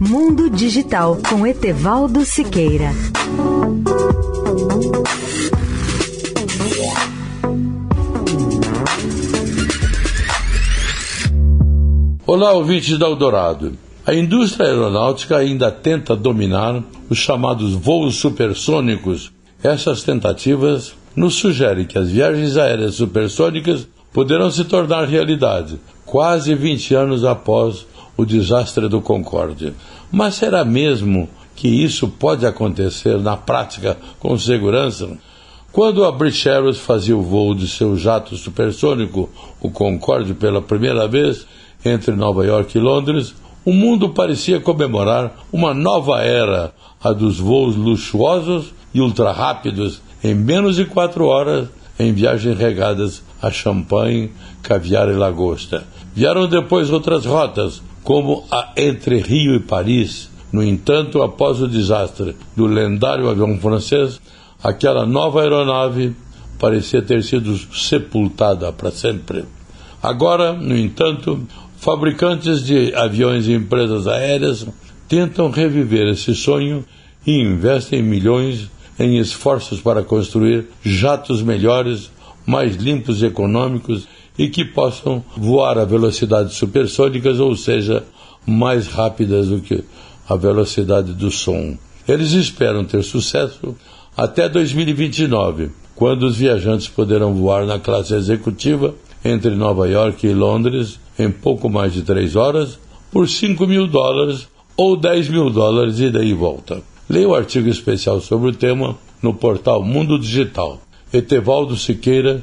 Mundo Digital com Etevaldo Siqueira. Olá, ouvintes da Eldorado. A indústria aeronáutica ainda tenta dominar os chamados voos supersônicos. Essas tentativas nos sugerem que as viagens aéreas supersônicas poderão se tornar realidade, quase 20 anos após o desastre do Concorde. Mas será mesmo que isso pode acontecer na prática com segurança? Quando a British Airways fazia o voo de seu jato supersônico, o Concorde, pela primeira vez entre Nova York e Londres, o mundo parecia comemorar uma nova era, a dos voos luxuosos e ultra-rápidos em menos de quatro horas, em viagens regadas a champanhe, caviar e lagosta. Vieram depois outras rotas, como a entre Rio e Paris. No entanto, após o desastre do lendário avião francês, aquela nova aeronave parecia ter sido sepultada para sempre. Agora, no entanto, Fabricantes de aviões e empresas aéreas tentam reviver esse sonho e investem milhões em esforços para construir jatos melhores, mais limpos e econômicos e que possam voar a velocidades supersônicas, ou seja, mais rápidas do que a velocidade do som. Eles esperam ter sucesso até 2029, quando os viajantes poderão voar na classe executiva entre Nova York e Londres em pouco mais de três horas por 5 mil dólares ou 10 mil dólares e daí volta. Leia o artigo especial sobre o tema no portal Mundo Digital. Etevaldo Siqueira,